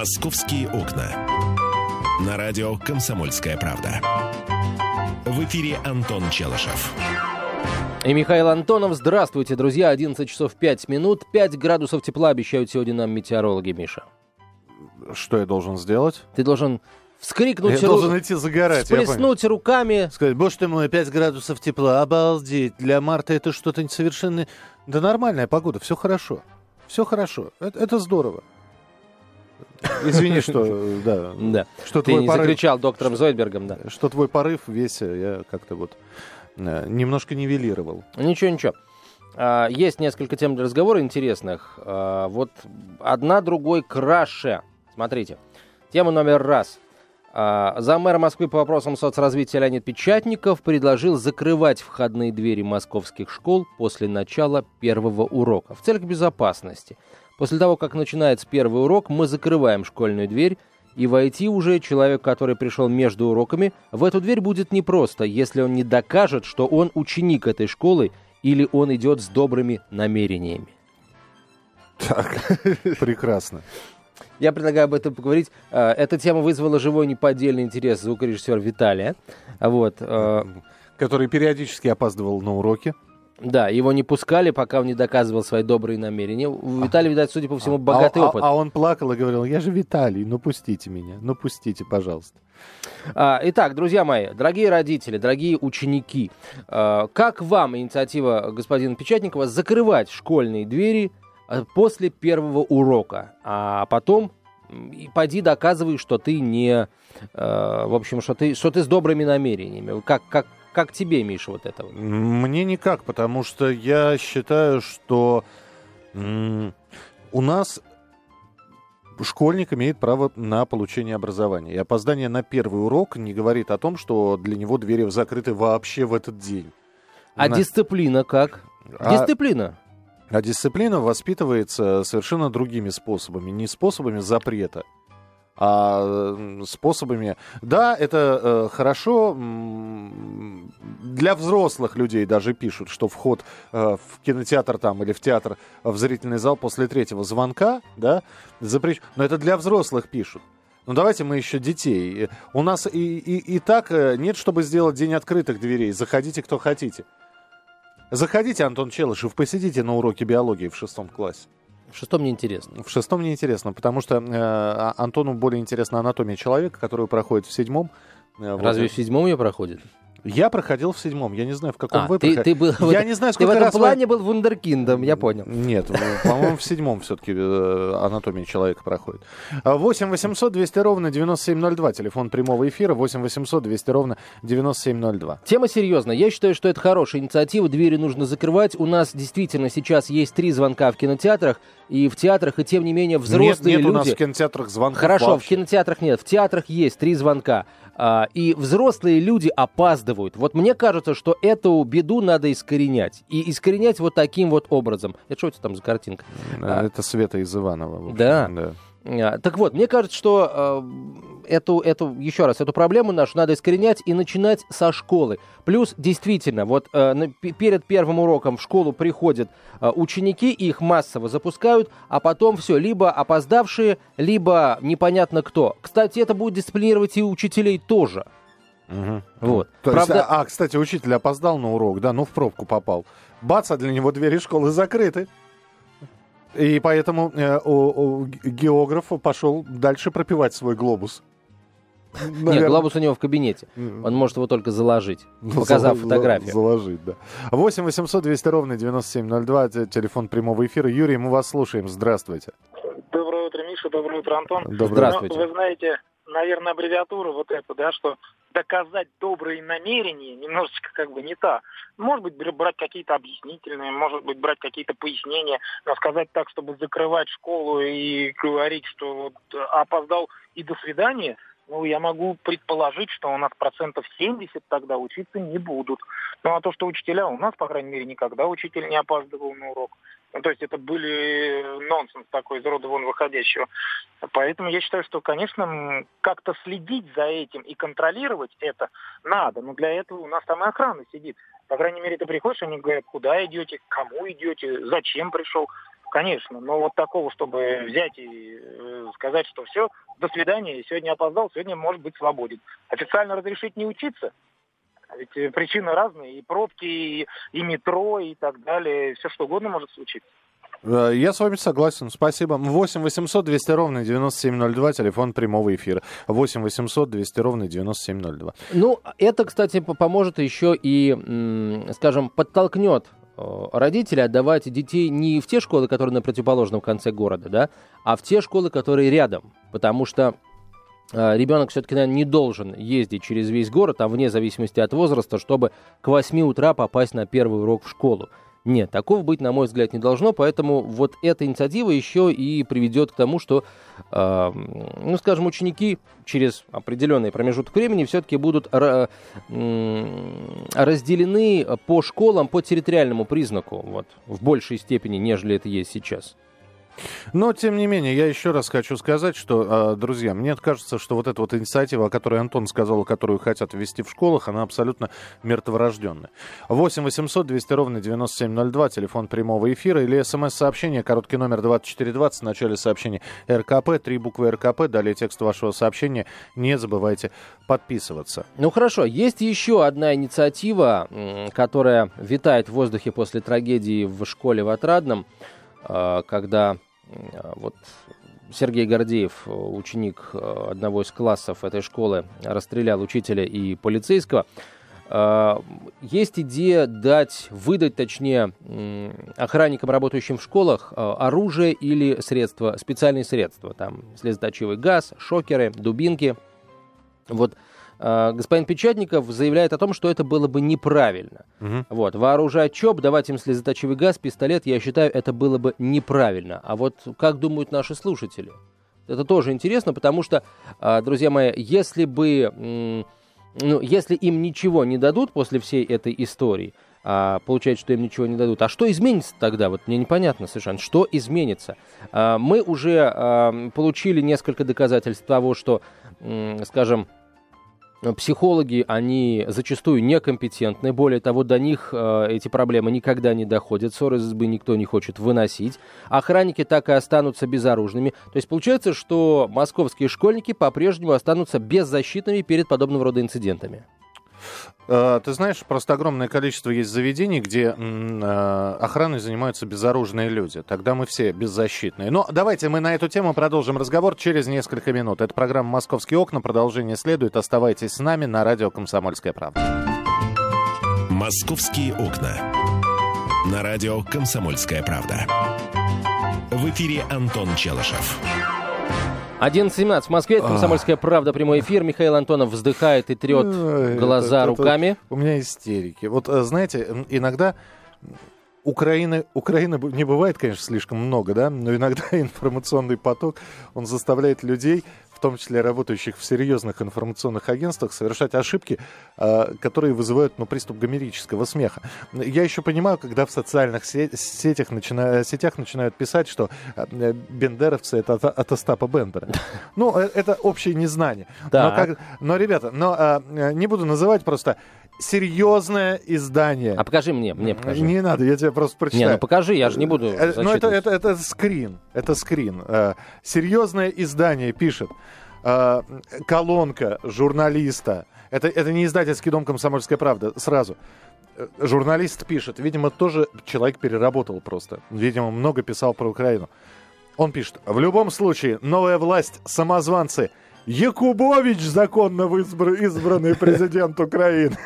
«Московские окна». На радио «Комсомольская правда». В эфире Антон Челышев. И Михаил Антонов. Здравствуйте, друзья. 11 часов 5 минут. 5 градусов тепла обещают сегодня нам метеорологи, Миша. Что я должен сделать? Ты должен вскрикнуть... Я должен идти загорать. Всплеснуть руками. Сказать, боже ты мой, 5 градусов тепла, обалдеть. Для марта это что-то совершенно... Да нормальная погода, все хорошо. Все хорошо, это, это здорово. Извини, что, да, Да. что Ты не порыв, закричал доктором Зойдбергом, да. что твой порыв весь э, я как-то вот э, немножко нивелировал. Ничего, ничего. А, Есть несколько тем для разговора интересных. А, Вот одна другой краше. Смотрите. Тема номер раз. А, Замэр Москвы по вопросам соцразвития Леонид Печатников предложил закрывать входные двери московских школ после начала первого урока в целях безопасности. После того, как начинается первый урок, мы закрываем школьную дверь, и войти уже человек, который пришел между уроками, в эту дверь будет непросто, если он не докажет, что он ученик этой школы или он идет с добрыми намерениями. Так, прекрасно. Я предлагаю об этом поговорить. Э, Эта тема вызвала живой неподдельный интерес звукорежиссера Виталия. Вот. э, Который периодически опаздывал на уроки. Да, его не пускали, пока он не доказывал свои добрые намерения. У Виталия, видать, судя по всему, богатый а, а- опыт. А, он плакал и говорил, я же Виталий, ну пустите меня, ну пустите, пожалуйста. А, Итак, друзья мои, дорогие родители, дорогие ученики, э, как вам инициатива господина Печатникова закрывать школьные двери после первого урока, а потом и поди доказывай, что ты не, э, в общем, что ты, что ты с добрыми намерениями. Как, как, как тебе, Миша, вот это вот? Мне никак, потому что я считаю, что у нас школьник имеет право на получение образования. И опоздание на первый урок не говорит о том, что для него двери закрыты вообще в этот день. А На- дисциплина как? А- Дисциплина. А дисциплина воспитывается совершенно другими способами. Не способами запрета, а способами... Да, это э, хорошо. Для взрослых людей даже пишут, что вход э, в кинотеатр там или в театр, в зрительный зал после третьего звонка, да, запрещен. Но это для взрослых пишут. Ну давайте мы еще детей. У нас и, и, и так э, нет, чтобы сделать день открытых дверей. Заходите, кто хотите. Заходите, Антон Челышев, посидите на уроке биологии в шестом классе. В шестом мне интересно. В шестом мне интересно, потому что э, а- Антону более интересна анатомия человека, которую проходит в седьмом. Э, вот. Разве в седьмом ее проходит? Я проходил в седьмом, я не знаю, в каком А, вы ты, ты был, в Я не знаю, ты в сколько этом раз вы- плане был вундеркиндом, я понял. Нет, э, по-моему, в седьмом все-таки анатомия человека проходит. А, 8 800 200 ровно 9702, телефон прямого эфира, 8 800 200 ровно 9702. Тема серьезная. Я считаю, что это хорошая инициатива. Двери нужно закрывать. У нас действительно сейчас есть три звонка в кинотеатрах и в театрах, и тем не менее взрослые нет, нет люди... у нас в кинотеатрах звонков Хорошо, в вообще. кинотеатрах нет, в театрах есть три звонка. А, и взрослые люди опаздывают. Вот мне кажется, что эту беду надо искоренять. И искоренять вот таким вот образом. Это что это там за картинка? Э, Это Света из Иванова. общем, Да. А, Так вот, мне кажется, что э, эту, эту, еще раз, эту проблему нашу надо искоренять и начинать со школы. Плюс, действительно, вот э, на- перед первым уроком в школу приходят э, ученики, их массово запускают, а потом все, либо опоздавшие, либо непонятно кто. Кстати, это будет дисциплинировать и учителей тоже. Мгм. Вот. То Правда- есть, а, кстати, учитель опоздал на урок, да, ну в пробку попал. Бац, а для него двери школы закрыты. И поэтому э, у- у ге- географ пошел дальше пропивать свой глобус. Нет, глобус у него в кабинете. Он может его только заложить, показав Зал- фотографию. Заложить, да. 8 800 200 ровно 9702, те- телефон прямого эфира. Юрий, мы вас слушаем. Здравствуйте. Доброе утро, Миша, доброе утро, Антон. Доброе Здравствуйте. Ну, вы знаете, наверное, аббревиатура вот эта, да, что доказать добрые намерения немножечко как бы не та. Может быть, бр- брать какие-то объяснительные, может быть, брать какие-то пояснения, но сказать так, чтобы закрывать школу и говорить, что вот э, опоздал и до свидания, ну, я могу предположить, что у нас процентов 70 тогда учиться не будут. Ну, а то, что учителя, у нас, по крайней мере, никогда учитель не опаздывал на урок. Ну, то есть это были нонсенс такой из рода вон выходящего. Поэтому я считаю, что, конечно, как-то следить за этим и контролировать это надо. Но для этого у нас там и охрана сидит. По крайней мере, ты приходишь, они говорят, куда идете, кому идете, зачем пришел. Конечно. Но вот такого, чтобы взять и э, сказать, что все, до свидания, сегодня опоздал, сегодня может быть свободен. Официально разрешить не учиться? Ведь э, причины разные, и пробки, и, и метро, и так далее, все что угодно может случиться. Э, я с вами согласен. Спасибо. 8 800 200 ровно 9702, телефон прямого эфира. 8 800 200 ровно 9702. Ну, это, кстати, поможет еще и, скажем, подтолкнет э, родителей отдавать детей не в те школы, которые на противоположном конце города, да, а в те школы, которые рядом. Потому что э, ребенок все-таки, наверное, не должен ездить через весь город, а вне зависимости от возраста, чтобы к 8 утра попасть на первый урок в школу. Нет, такого быть, на мой взгляд, не должно, поэтому вот эта инициатива еще и приведет к тому, что, э, ну, скажем, ученики через определенный промежуток времени все-таки будут э, разделены по школам по территориальному признаку, вот, в большей степени, нежели это есть сейчас. Но, тем не менее, я еще раз хочу сказать, что, а, друзья, мне кажется, что вот эта вот инициатива, о которой Антон сказал, которую хотят ввести в школах, она абсолютно мертворожденная. 8 800 200 ровно 9702, телефон прямого эфира, или смс-сообщение, короткий номер 2420, в начале сообщения РКП, три буквы РКП, далее текст вашего сообщения. Не забывайте подписываться. Ну хорошо, есть еще одна инициатива, которая витает в воздухе после трагедии в школе в Отрадном, а, когда вот Сергей Гордеев, ученик а, одного из классов этой школы, расстрелял учителя и полицейского. А, есть идея дать, выдать, точнее, охранникам, работающим в школах, оружие или средства, специальные средства. Там слезоточивый газ, шокеры, дубинки. Вот а, господин Печатников заявляет о том, что это было бы неправильно. Угу. Вот, вооружать ЧОП, давать им слезоточивый газ, пистолет, я считаю, это было бы неправильно. А вот как думают наши слушатели? Это тоже интересно, потому что, а, друзья мои, если бы, ну, если им ничего не дадут после всей этой истории, а, получается, что им ничего не дадут. А что изменится тогда? Вот мне непонятно совершенно. Что изменится? А, мы уже а, получили несколько доказательств того, что, скажем, психологи, они зачастую некомпетентны. Более того, до них э, эти проблемы никогда не доходят. Ссоры из избы никто не хочет выносить. Охранники так и останутся безоружными. То есть получается, что московские школьники по-прежнему останутся беззащитными перед подобного рода инцидентами. Э, ты знаешь, просто огромное количество есть заведений, где э, охраной занимаются безоружные люди. Тогда мы все беззащитные. Но давайте мы на эту тему продолжим разговор через несколько минут. Это программа «Московские окна». Продолжение следует. Оставайтесь с нами на радио «Комсомольская правда». «Московские окна». На радио «Комсомольская правда». В эфире Антон Челышев. 11.17 в Москве, «Комсомольская правда», прямой эфир. Михаил Антонов вздыхает и трет глаза это, руками. Это, у меня истерики. Вот, э, знаете, иногда Украины, Украины не бывает, конечно, слишком много, да, но иногда информационный поток, он заставляет людей в том числе работающих в серьезных информационных агентствах, совершать ошибки, а, которые вызывают ну, приступ гомерического смеха. Я еще понимаю, когда в социальных сетях, начина... сетях начинают писать, что а, бендеровцы это от, от Остапа Бендера. Ну, э, это общее незнание. Но, как... но, ребята, но а, не буду называть просто серьезное издание. А покажи мне, мне покажи. Не надо, я тебе просто прочитаю. Не, ну покажи, я же не буду э, Ну это, это, это скрин, это скрин. Э, серьезное издание пишет. Э, колонка журналиста. Это, это не издательский дом «Комсомольская правда», сразу. Журналист пишет, видимо, тоже человек переработал просто. Видимо, много писал про Украину. Он пишет, в любом случае, новая власть, самозванцы, Якубович законно избранный президент Украины.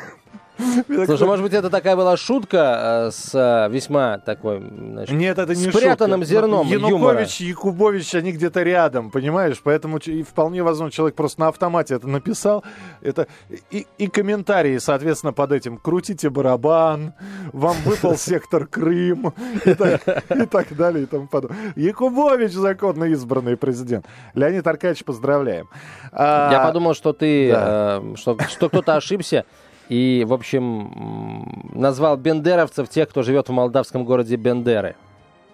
Слушай, может быть, это такая была шутка э, с э, весьма такой, значит, Нет, это не спрятанным шутка. зерном Янукович и Якубович, они где-то рядом, понимаешь? Поэтому вполне возможно, человек просто на автомате это написал. Это и, и комментарии, соответственно, под этим. Крутите барабан, вам выпал сектор Крым и так, и так далее и тому подобное. Якубович законно избранный президент. Леонид Аркадьевич, поздравляем. Я а, подумал, что ты, да. э, что, что кто-то ошибся и, в общем, назвал бендеровцев тех, кто живет в молдавском городе Бендеры.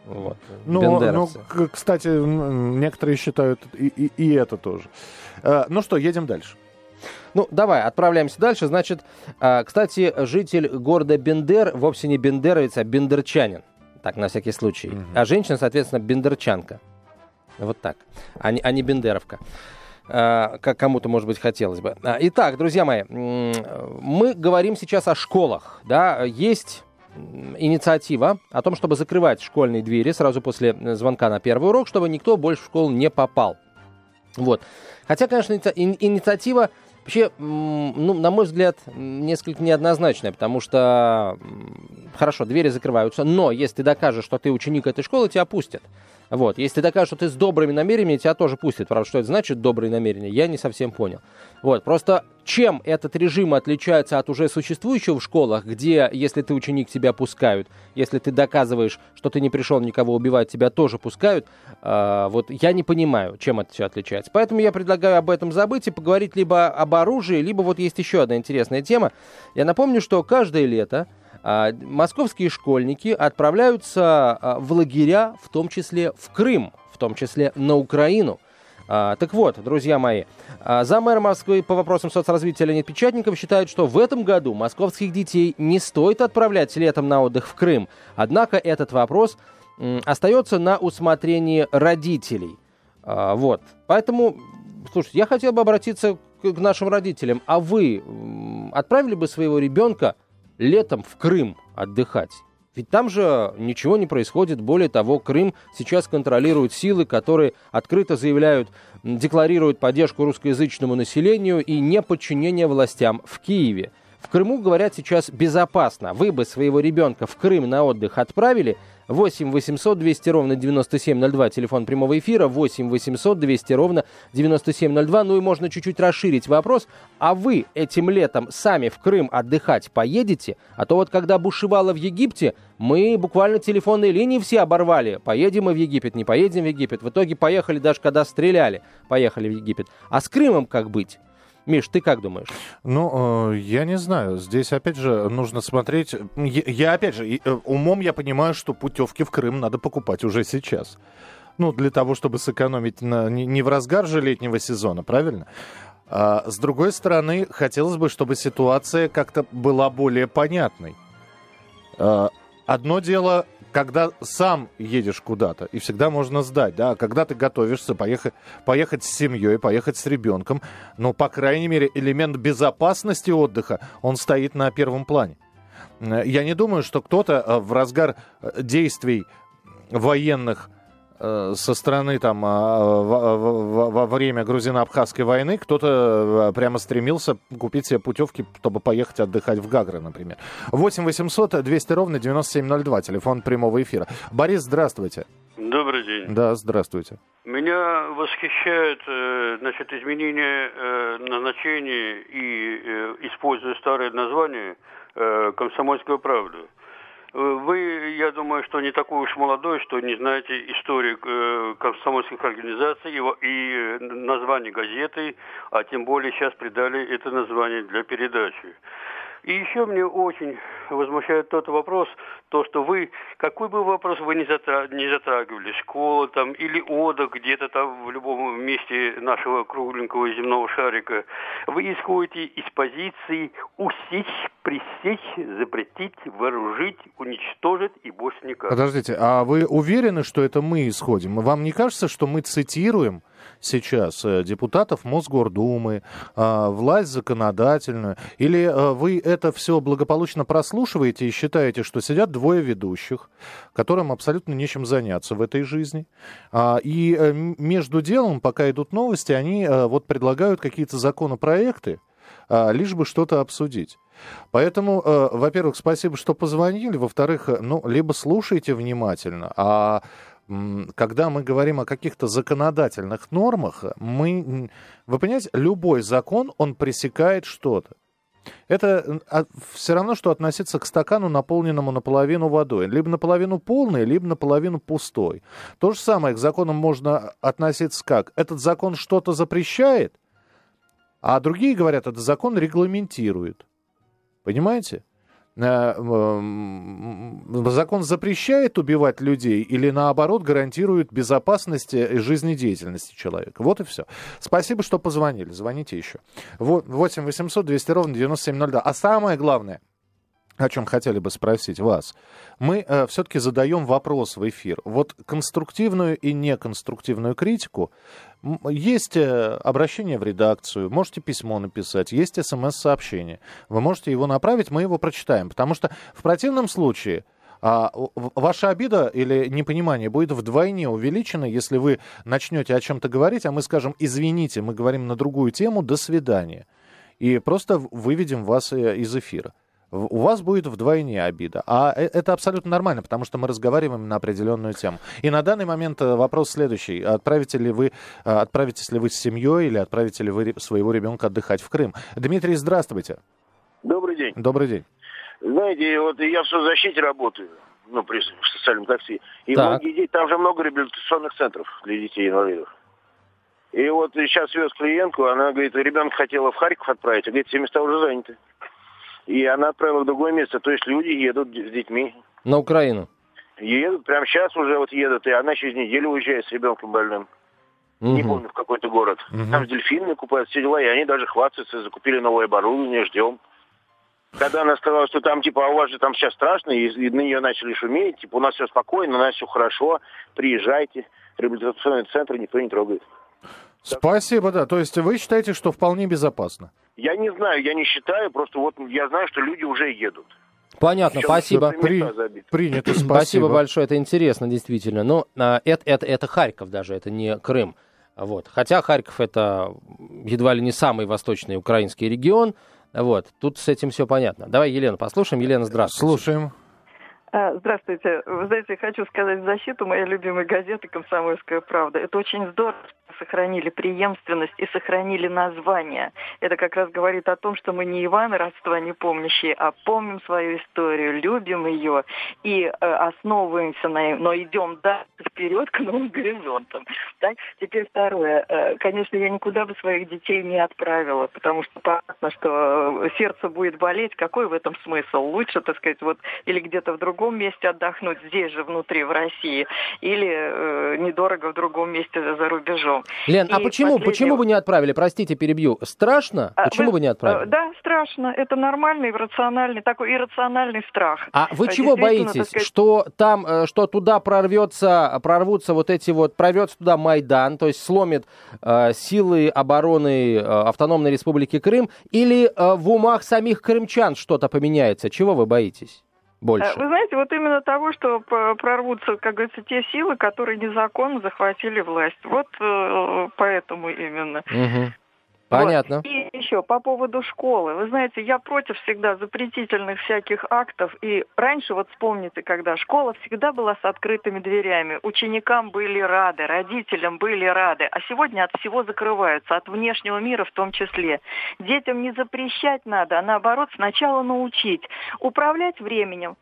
Вот, ну, ну, кстати, некоторые считают и, и, и это тоже. А, ну что, едем дальше. Ну, давай, отправляемся дальше. Значит, а, кстати, житель города Бендер вовсе не бендеровец, а бендерчанин. Так, на всякий случай. Угу. А женщина, соответственно, бендерчанка. Вот так. А не, а не бендеровка. А, как кому-то, может быть, хотелось бы. А, итак, друзья мои, мы говорим сейчас о школах. Да? Есть инициатива о том, чтобы закрывать школьные двери сразу после звонка на первый урок, чтобы никто больше в школу не попал. Вот. Хотя, конечно, инициатива вообще, ну, на мой взгляд, несколько неоднозначная, потому что, хорошо, двери закрываются, но если ты докажешь, что ты ученик этой школы, тебя пустят. Вот. Если ты докажешь, что ты с добрыми намерениями, тебя тоже пустят. Правда, что это значит добрые намерения, я не совсем понял. Вот. Просто чем этот режим отличается от уже существующего в школах, где, если ты ученик, тебя пускают, если ты доказываешь, что ты не пришел никого убивать, тебя тоже пускают, э, вот я не понимаю, чем это все отличается. Поэтому я предлагаю об этом забыть и поговорить либо об оружии, либо вот есть еще одна интересная тема. Я напомню, что каждое лето а, московские школьники отправляются а, в лагеря, в том числе в Крым, в том числе на Украину. А, так вот, друзья мои, за мэр Москвы по вопросам соцразвития Леонид Печатников считает, что в этом году московских детей не стоит отправлять летом на отдых в Крым. Однако этот вопрос остается на усмотрении родителей. Вот. Поэтому, слушайте, я хотел бы обратиться к нашим родителям. А вы отправили бы своего ребенка летом в Крым отдыхать. Ведь там же ничего не происходит. Более того, Крым сейчас контролируют силы, которые открыто заявляют, декларируют поддержку русскоязычному населению и неподчинение властям в Киеве. В Крыму, говорят, сейчас безопасно. Вы бы своего ребенка в Крым на отдых отправили – 8 800 200 ровно 9702, телефон прямого эфира, 8 800 200 ровно 9702. Ну и можно чуть-чуть расширить вопрос. А вы этим летом сами в Крым отдыхать поедете? А то вот когда бушевало в Египте, мы буквально телефонные линии все оборвали. Поедем мы в Египет, не поедем в Египет. В итоге поехали даже когда стреляли, поехали в Египет. А с Крымом как быть? Миш, ты как думаешь? Ну, э, я не знаю. Здесь, опять же, нужно смотреть... Я, опять же, э, умом я понимаю, что путевки в Крым надо покупать уже сейчас. Ну, для того, чтобы сэкономить на, не, не в разгар же летнего сезона, правильно? А, с другой стороны, хотелось бы, чтобы ситуация как-то была более понятной. А, одно дело когда сам едешь куда-то, и всегда можно сдать, да, когда ты готовишься поехать, поехать с семьей, поехать с ребенком, ну, по крайней мере, элемент безопасности отдыха, он стоит на первом плане. Э, я не думаю, что кто-то э, в разгар э, действий военных со стороны там а, во время грузино-абхазской войны кто-то э, прямо стремился купить себе путевки, чтобы поехать отдыхать в Гагры, например. 8 800 200 ровно 9702, телефон прямого эфира. Борис, здравствуйте. Добрый день. Да, здравствуйте. Меня восхищает э, значит, изменение назначения и используя старое название «Комсомольская правда». Вы, я думаю, что не такой уж молодой, что не знаете историю э, комсомольских организаций и, и э, название газеты, а тем более сейчас придали это название для передачи. И еще мне очень возмущает тот вопрос, то, что вы, какой бы вопрос вы не, затрагивали, школа там или ода где-то там в любом месте нашего кругленького земного шарика, вы исходите из позиции усечь, пресечь, запретить, вооружить, уничтожить и больше никак. Подождите, а вы уверены, что это мы исходим? Вам не кажется, что мы цитируем сейчас э, депутатов Мосгордумы, а, власть законодательную? Или э, вы это все благополучно прослушиваете и считаете, что сидят двое ведущих, которым абсолютно нечем заняться в этой жизни, а, и э, между делом, пока идут новости, они вот предлагают какие-то законопроекты, а, лишь бы что-то обсудить. Поэтому, во-первых, спасибо, что позвонили. Во-вторых, ну, либо слушайте внимательно, а когда мы говорим о каких-то законодательных нормах, мы, вы понимаете, любой закон, он пресекает что-то. Это а, все равно, что относиться к стакану, наполненному наполовину водой. Либо наполовину полный, либо наполовину пустой. То же самое к законам можно относиться как? Этот закон что-то запрещает, а другие говорят, этот закон регламентирует. Понимаете? Э, закон запрещает убивать людей или наоборот гарантирует безопасность и жизнедеятельности человека. Вот и все. Спасибо, что позвонили. Звоните еще. 8 800 200 ровно 9702. А самое главное, о чем хотели бы спросить вас. Мы э, все-таки задаем вопрос в эфир. Вот конструктивную и неконструктивную критику есть э, обращение в редакцию, можете письмо написать, есть смс-сообщение. Вы можете его направить, мы его прочитаем. Потому что в противном случае а, ваша обида или непонимание будет вдвойне увеличено, если вы начнете о чем-то говорить, а мы скажем, извините, мы говорим на другую тему, до свидания. И просто выведем вас э, из эфира у вас будет вдвойне обида. А э, это абсолютно нормально, потому что мы разговариваем на определенную тему. И на данный момент э, вопрос следующий. Отправите ли вы, э, отправитесь ли вы с семьей или отправите ли вы своего ребенка отдыхать в Крым? Дмитрий, здравствуйте. Добрый день. Добрый день. Знаете, вот я в соцзащите работаю, ну, при социальном такси. И Так. многие там же много реабилитационных центров для детей инвалидов. И вот сейчас вез клиентку, она говорит, ребенка хотела в Харьков отправить, а говорит, все места уже заняты. И она отправила в другое место. То есть люди едут с детьми. На Украину. Едут, прямо сейчас уже вот едут, и она через неделю уезжает с ребенком больным. Не Мгм. помню, в какой-то город. Там дельфины купают, все дела, и они даже хвастаются, закупили новое оборудование, ждем. Когда она сказала, что там, типа, а у вас же там сейчас страшно, и, и на нее начали шуметь, типа, у нас все спокойно, у нас все хорошо, приезжайте. Реабилитационный центр никто не трогает. Спасибо, да. То есть вы считаете, что вполне безопасно? Я не знаю, я не считаю, просто вот я знаю, что люди уже едут. Понятно, Причем спасибо. При-. Принято, спасибо. Спасибо большое, это интересно, действительно. Но а, это, это, это Харьков даже, это не Крым. Вот. Хотя Харьков это едва ли не самый восточный украинский регион. Вот. Тут с этим все понятно. Давай Елена послушаем. Елена, здравствуйте. Слушаем. А, Здравствуйте. Вы знаете, хочу сказать в защиту моей любимой газеты «Комсомольская правда». Это очень здорово, сохранили преемственность и сохранили название. Это как раз говорит о том, что мы не Иваны родства не помнящие, а помним свою историю, любим ее и э, основываемся на ней, но идем дальше вперед к новым горизонтам. Так? Теперь второе. Э, Конечно, я никуда бы своих детей не отправила, потому что понятно, что э, сердце будет болеть. Какой в этом смысл? Лучше, так сказать, вот или где-то в другом месте отдохнуть, здесь же, внутри, в России, или э, недорого в другом месте за рубежом. Лен, а И почему, последнее- почему вы не отправили? Простите, перебью. Страшно? А, Почему вы не э, отправили? Да, страшно. Это нормальный, рациональный, такой иррациональный страх. А вы Э, чего боитесь? сказать, Что там, э, что туда прорвется, прорвутся вот эти вот, прорвется туда Майдан, то есть сломит э, силы обороны э, Автономной Республики Крым, или э, в умах самих крымчан что-то поменяется? Чего вы боитесь больше? Э, Вы знаете, вот именно того, что прорвутся, как говорится, те силы, которые незаконно захватили власть. Вот э, поэтому именно. Мгм. Понятно. Вот. И еще по поводу школы. Вы знаете, я против всегда запретительных всяких актов. И раньше, вот вспомните, когда школа всегда была с открытыми дверями. Ученикам были рады, родителям были рады. А сегодня от всего закрываются, от внешнего мира в том числе. Детям не запрещать надо, а наоборот сначала научить. Управлять временем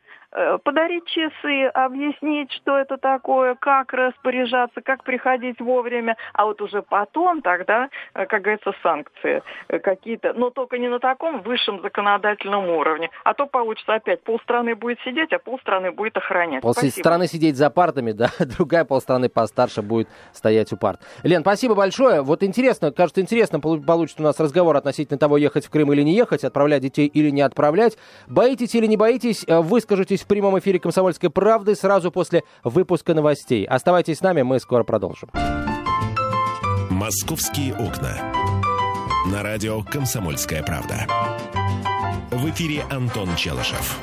подарить часы, объяснить, что это такое, как распоряжаться, как приходить вовремя, а вот уже потом тогда, э, как говорится, санкции э, какие-то, но только не на таком высшем законодательном уровне, а то получится опять полстраны будет сидеть, а полстраны будет охранять. Полстраны сидеть за партами, да, другая полстраны постарше будет стоять у парт. Лен, спасибо большое. Вот интересно, кажется, интересно полу- получится у нас разговор относительно того, ехать в Крым или не ехать, отправлять детей или не отправлять. Боитесь или не боитесь, э, выскажитесь в прямом эфире «Комсомольской правды» сразу после выпуска новостей. Оставайтесь с нами, мы скоро продолжим. «Московские окна». На радио «Комсомольская правда». В эфире Антон Челышев.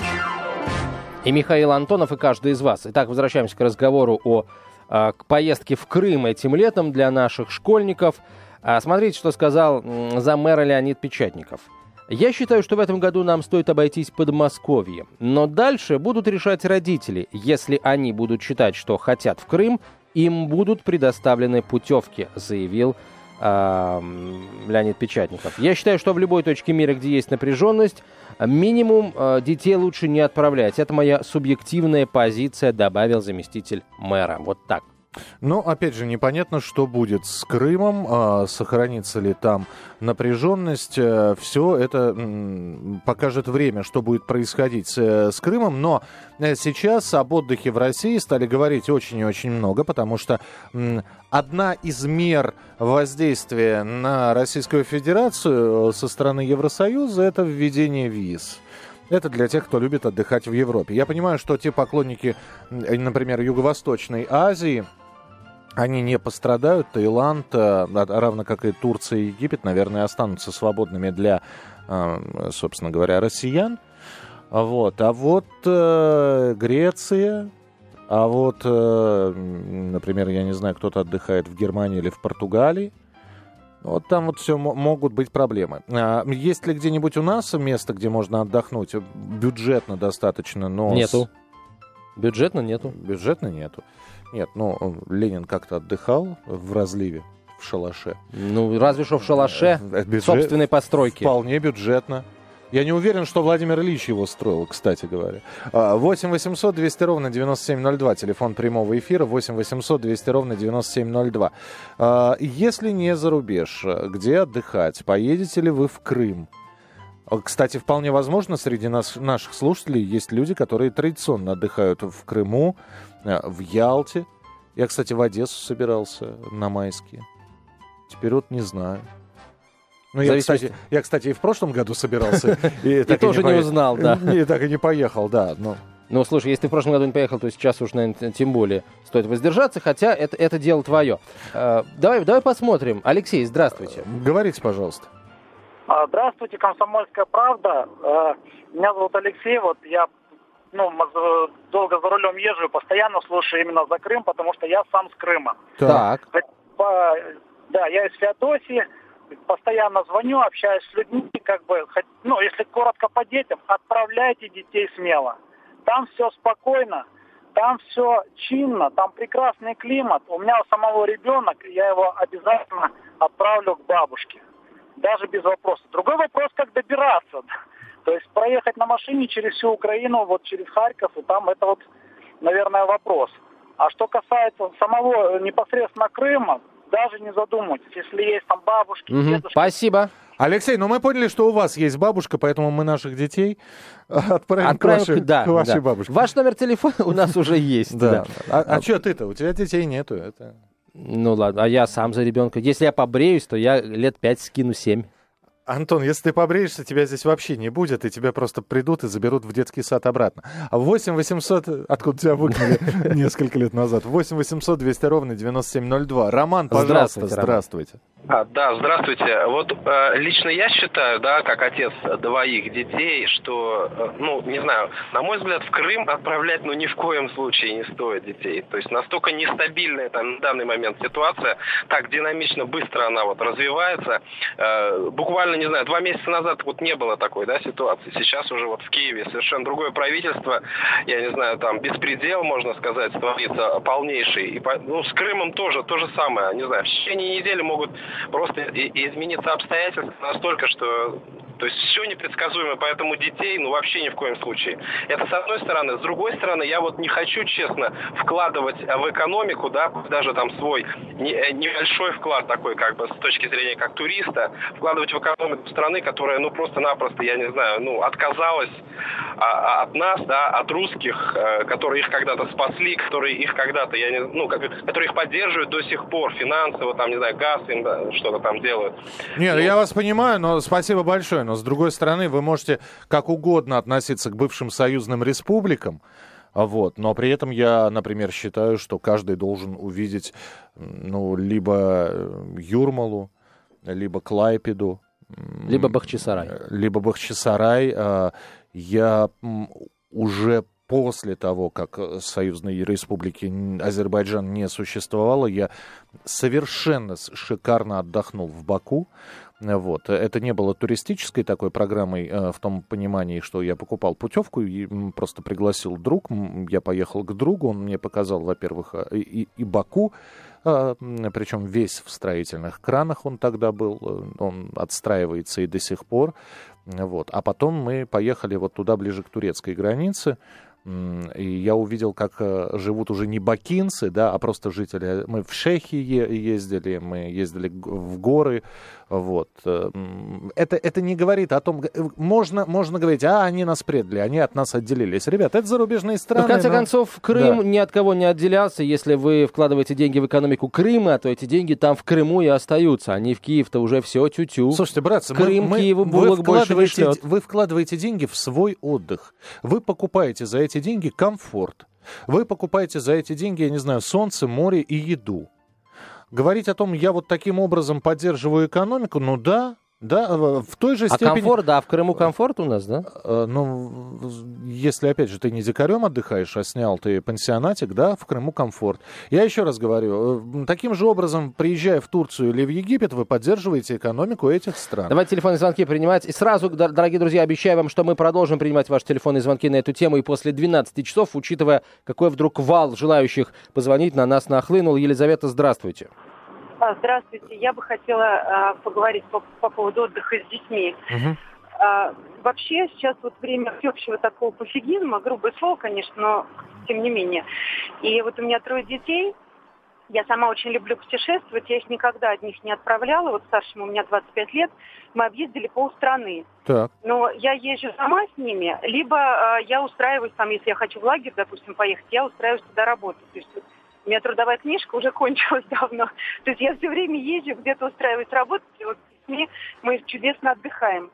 И Михаил Антонов, и каждый из вас. Итак, возвращаемся к разговору о а, к поездке в Крым этим летом для наших школьников. А, смотрите, что сказал м, заммэра Леонид Печатников. Я считаю, что в этом году нам стоит обойтись Подмосковье. Но дальше будут решать родители. Если они будут считать, что хотят в Крым, им будут предоставлены путевки, заявил м, Леонид Печатников. Я считаю, что в любой точке мира, где есть напряженность, минимум э, детей лучше не отправлять. Это моя субъективная позиция, добавил заместитель мэра. Вот так. Ну, опять же, непонятно, что будет с Крымом, а, сохранится ли там напряженность. Все это покажет время, что будет происходить с, э, Крымом. Но э, сейчас об отдыхе в России стали говорить очень и очень много, потому что одна из мер воздействия на Российскую Федерацию э, со стороны Евросоюза это введение виз. Это для тех, кто любит отдыхать в Европе. Я понимаю, что те поклонники, например, Юго-Восточной Азии, они не пострадают. Таиланд, э, равно как и Турция и Египет, наверное, останутся свободными для, э, собственно говоря, россиян. Вот. А вот э, Греция, а вот, например, я не знаю, кто-то отдыхает в Германии или в Португалии, вот там вот все могут быть проблемы. А есть ли где-нибудь у нас место, где можно отдохнуть? Бюджетно достаточно, но... Нету. Бюджетно нету. Бюджетно нету. Нет, ну, Ленин как-то отдыхал в разливе, в шалаше. Ну, разве что в шалаше э, Бюджет... собственной постройки. Вполне бюджетно. Я не уверен, что Владимир Ильич его строил, кстати говоря. 8 800 200 ровно 9702, телефон прямого эфира, 8 800 200 ровно 9702. А, если не за рубеж, где отдыхать? Поедете ли вы в Крым? Кстати, вполне возможно, среди нас, наших слушателей есть люди, которые традиционно отдыхают в Крыму, э, в Ялте. Я, кстати, в Одессу собирался на майские. Теперь вот не знаю. Ну, я, кстати, я, кстати, и в прошлом году собирался. И тоже не узнал, да. И так и не поехал, да. Ну, слушай, если ты в прошлом году не поехал, то сейчас уж, наверное, тем более стоит воздержаться, хотя это, это дело твое. Э, давай, давай посмотрим. Алексей, здравствуйте. Говорите, пожалуйста. А, здравствуйте, «Комсомольская правда». Э, меня зовут Алексей, вот я ну, долго за рулем езжу, постоянно слушаю именно за Крым, потому что я сам с Крыма. Так. Да, я из Феодосии, постоянно звоню, общаюсь с людьми, как бы, ну, если коротко по детям, отправляйте детей смело. Там все спокойно, там все чинно, там прекрасный климат. У меня у самого ребенок, я его обязательно отправлю к бабушке. Даже без вопроса. Другой вопрос, как добираться. То есть проехать на машине через всю Украину, вот через Харьков, и там это вот, наверное, вопрос. А что касается самого непосредственно Крыма, даже не задумывайтесь, если есть там бабушки, угу. дедушки. Спасибо. Алексей, ну мы поняли, что у вас есть бабушка, поэтому мы наших детей отправим, отправим к, вашей, да, к вашей да. бабушке. Ваш номер телефона у нас уже есть. Да. А, а что ты-то? У тебя детей нету. Это... Ну ладно, а я сам за ребенка. Если я побреюсь, то я лет пять скину семь. Антон, если ты побреешься, тебя здесь вообще не будет, и тебя просто придут и заберут в детский сад обратно. А 8 800, откуда тебя выгнали несколько лет назад, 8 800 200 ровно 9702. Роман, пожалуйста, здравствуйте. А, да, здравствуйте. Вот э, лично я считаю, да, как отец двоих детей, что, э, ну, не знаю, на мой взгляд, в Крым отправлять, ну, ни в коем случае не стоит детей. То есть настолько нестабильная там на данный момент ситуация, так динамично, быстро она вот развивается. Э, буквально, не знаю, два месяца назад вот не было такой, да, ситуации. Сейчас уже вот в Киеве совершенно другое правительство, я не знаю, там беспредел, можно сказать, творится полнейший. И, ну, с Крымом тоже то же самое, не знаю, в течение недели могут просто измениться обстоятельства настолько, что то есть все непредсказуемо, поэтому детей, ну, вообще ни в коем случае. Это с одной стороны. С другой стороны, я вот не хочу, честно, вкладывать в экономику, да, даже там свой э, небольшой вклад такой, как бы, с точки зрения как туриста, вкладывать в экономику страны, которая, ну, просто-напросто, я не знаю, ну, отказалась а, а, от нас, да, от русских, э, которые их когда-то спасли, которые их когда-то, я не, ну, которые их поддерживают до сих пор финансово, там, не знаю, газ им да, что-то там делают. Нет, ну, я вас понимаю, но спасибо большое но с другой стороны, вы можете как угодно относиться к бывшим союзным республикам, вот. Но при этом я, например, считаю, что каждый должен увидеть ну, либо э, Юрмалу, либо Клайпеду. Либо Бахчисарай. Либо Бахчисарай. А, я уже после того, как союзной республики Азербайджан не существовало, я совершенно шикарно отдохнул в Баку. Вот. Это не было туристической такой программой э, в том понимании, что я покупал путевку и просто пригласил друг. Я поехал к другу, он мне показал, во-первых, э, и, и Баку, э, причем весь в строительных кранах он тогда был, он отстраивается и до сих пор. Вот. А потом мы поехали вот туда, ближе к турецкой границе, И я увидел, как э, живут уже не бакинцы, да, а просто жители. Мы в Шехи ездили, мы ездили в горы, вот. Э, это, это не говорит о том... Э, можно, можно говорить, а, они нас предали, они от нас отделились. Ребят, это зарубежные страны. Но, в конце но... концов, Крым да. ни от кого не отделялся. Если вы вкладываете деньги в экономику Крыма, то эти деньги там в Крыму и остаются. Они в Киев-то уже все тю-тю. Слушайте, братцы, Крым мы, Киеву булок больше не шлет. Вы вкладываете деньги в свой отдых. Вы покупаете за эти деньги комфорт. Вы покупаете за эти деньги, я не знаю, солнце, море и еду. Говорить о том, я вот таким образом поддерживаю экономику, ну да, да, в той же а степени... А комфорт, да, в Крыму комфорт у нас, да? Э, ну, если, опять же, ты не дикарем отдыхаешь, а снял ты пансионатик, да, в Крыму комфорт. Я еще раз говорю, э, таким же образом, приезжая в Турцию или в Египет, вы поддерживаете экономику этих стран. Давайте телефонные звонки принимать. И сразу, дорогие друзья, обещаю вам, что мы продолжим принимать ваши телефонные звонки на эту тему и после 12 часов, учитывая, какой вдруг вал желающих позвонить на нас нахлынул. Елизавета, здравствуйте. Здравствуйте. Я бы хотела а, поговорить по, по поводу отдыха с детьми. Угу. А, вообще сейчас вот время всеобщего такого пофигизма, грубое слово, конечно, но тем не менее. И вот у меня трое детей. Я сама очень люблю путешествовать, я их никогда от них не отправляла. Вот старшему у меня 25 лет, мы объездили полстраны. Так. Но я езжу сама с ними, либо э, я устраиваюсь там, если я хочу в лагерь, допустим, поехать, я устраиваюсь туда работать. То есть у меня трудовая книжка уже кончилась давно. То есть я все время езжу, где-то устраиваюсь работать, и вот мы, мы чудесно отдыхаем.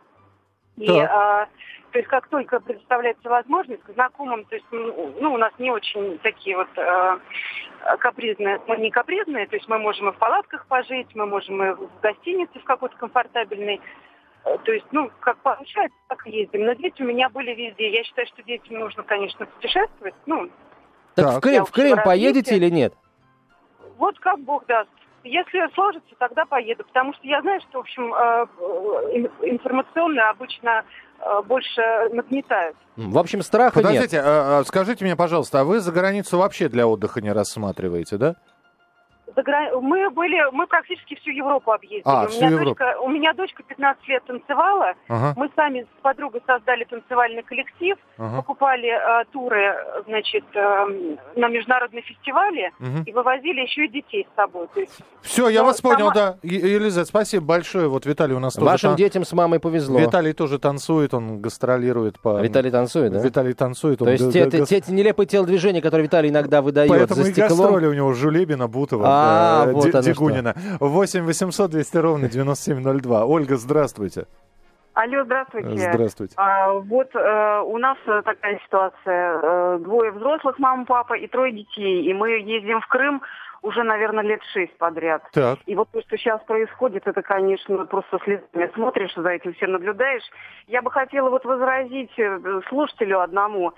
И, а, то есть как только предоставляется возможность к знакомым, то есть ну, ну у нас не очень такие вот а, капризные, мы не капризные, то есть мы можем и в палатках пожить, мы можем и в гостинице в какой-то комфортабельной, то есть, ну, как получается, так ездим. Но дети у меня были везде. Я считаю, что детям нужно, конечно, путешествовать. Ну, так, так. в Крым, в Крым поедете или нет? Вот как Бог даст. Если сложится, тогда поеду, потому что я знаю, что, в общем, э, э, информационно обычно э, больше нагнетают. В общем, страха Подождите, нет. А, а, скажите мне, пожалуйста, а вы за границу вообще для отдыха не рассматриваете, да? Мы были, мы практически всю Европу объездили. А, у, всю меня Европу. Дочка, у меня дочка 15 лет танцевала. Ага. Мы сами с подругой создали танцевальный коллектив, ага. покупали э, туры, значит, э, на международные фестивали угу. и вывозили еще и детей с собой. То есть, Все, я вас сама... понял, да. Елизавета, спасибо большое. Вот Виталий у нас тоже... Вашим тан... детям с мамой повезло. Виталий тоже танцует, он гастролирует по... Виталий танцует, да? Виталий танцует. То есть те, те, те нелепые телодвижения, которые Виталий иногда выдает Поэтому за стеклом... Поэтому и гастроли у него Жулебина, Бутова. А, э, вот Дегунина. 8 800 200 ровно 9702. Ольга, здравствуйте. Алло, здравствуйте. Здравствуйте. А, вот э, у нас такая ситуация. Э, двое взрослых, мама, папа и трое детей. И мы ездим в Крым уже, наверное, лет шесть подряд. Так. И вот то, что сейчас происходит, это, конечно, просто слезами смотришь, за этим все наблюдаешь. Я бы хотела вот возразить э, слушателю одному.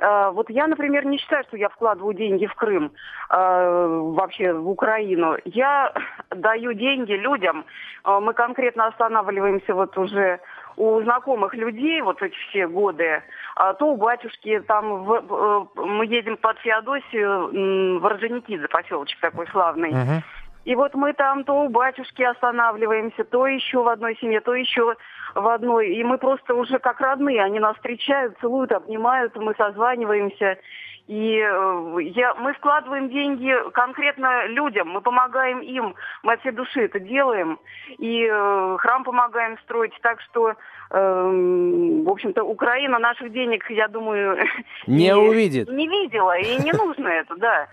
Э, вот я, например, не считаю, что я вкладываю деньги в Крым, э, вообще в Украину. Я даю деньги людям. Э, мы конкретно останавливаемся вот уже у знакомых людей вот эти все годы, а то у батюшки там в, мы едем под Феодосию в Орджоникидзе, поселочек такой славный. Uh-huh. И вот мы там то у батюшки останавливаемся, то еще в одной семье, то еще в одной. И мы просто уже как родные. Они нас встречают, целуют, обнимают, мы созваниваемся. И э, я, мы вкладываем деньги конкретно людям, мы помогаем им, мы от всей души это делаем. И э, храм помогаем строить. Так что, э, в общем-то, Украина наших денег, я думаю, не, не увидит. Не видела, и не нужно это, да.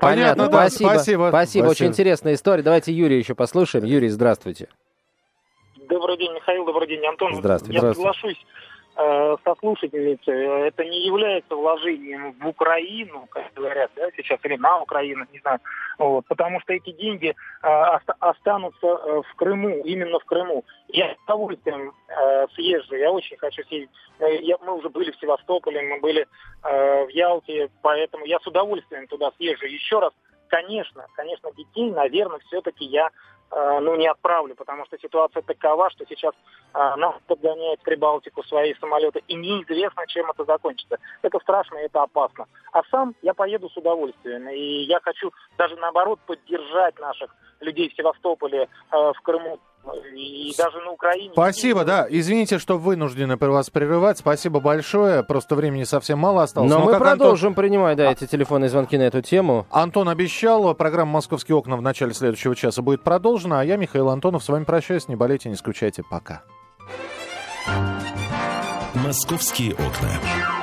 Понятно, да, спасибо. спасибо. Спасибо, очень интересная история. Давайте Юрия еще послушаем. Юрий, здравствуйте. Добрый день, Михаил, добрый день, Антон. Здравствуйте. Я Здравствуйте. соглашусь со слушательницей. Это не является вложением в Украину, как говорят, да, сейчас, или на Украину, не знаю. Вот, потому что эти деньги э, останутся э, в Крыму, именно в Крыму. Я с удовольствием э, съезжу, я очень хочу съездить. Я, мы уже были в Севастополе, мы были э, в Ялте, поэтому я с удовольствием туда съезжу. Еще раз, конечно, конечно, детей, наверное, все-таки я Э, ну, не отправлю, потому что ситуация такова, что сейчас а, нас подгоняют в Прибалтику свои самолеты, и неизвестно, чем это закончится. Это страшно, это опасно. А сам я поеду с удовольствием, и я хочу даже наоборот поддержать наших людей в Севастополе, э, в Крыму, И даже на Украине. Спасибо, да. Извините, что вынуждены вас прерывать. Спасибо большое. Просто времени совсем мало осталось. Но, Но мы продолжим Антон... принимать, да, эти телефонные звонки на эту тему. Антон обещал, программа «Московские окна» в начале следующего часа будет продолжена. А я, Михаил Антонов, с вами прощаюсь. Не болейте, не скучайте. Пока. «Московские окна».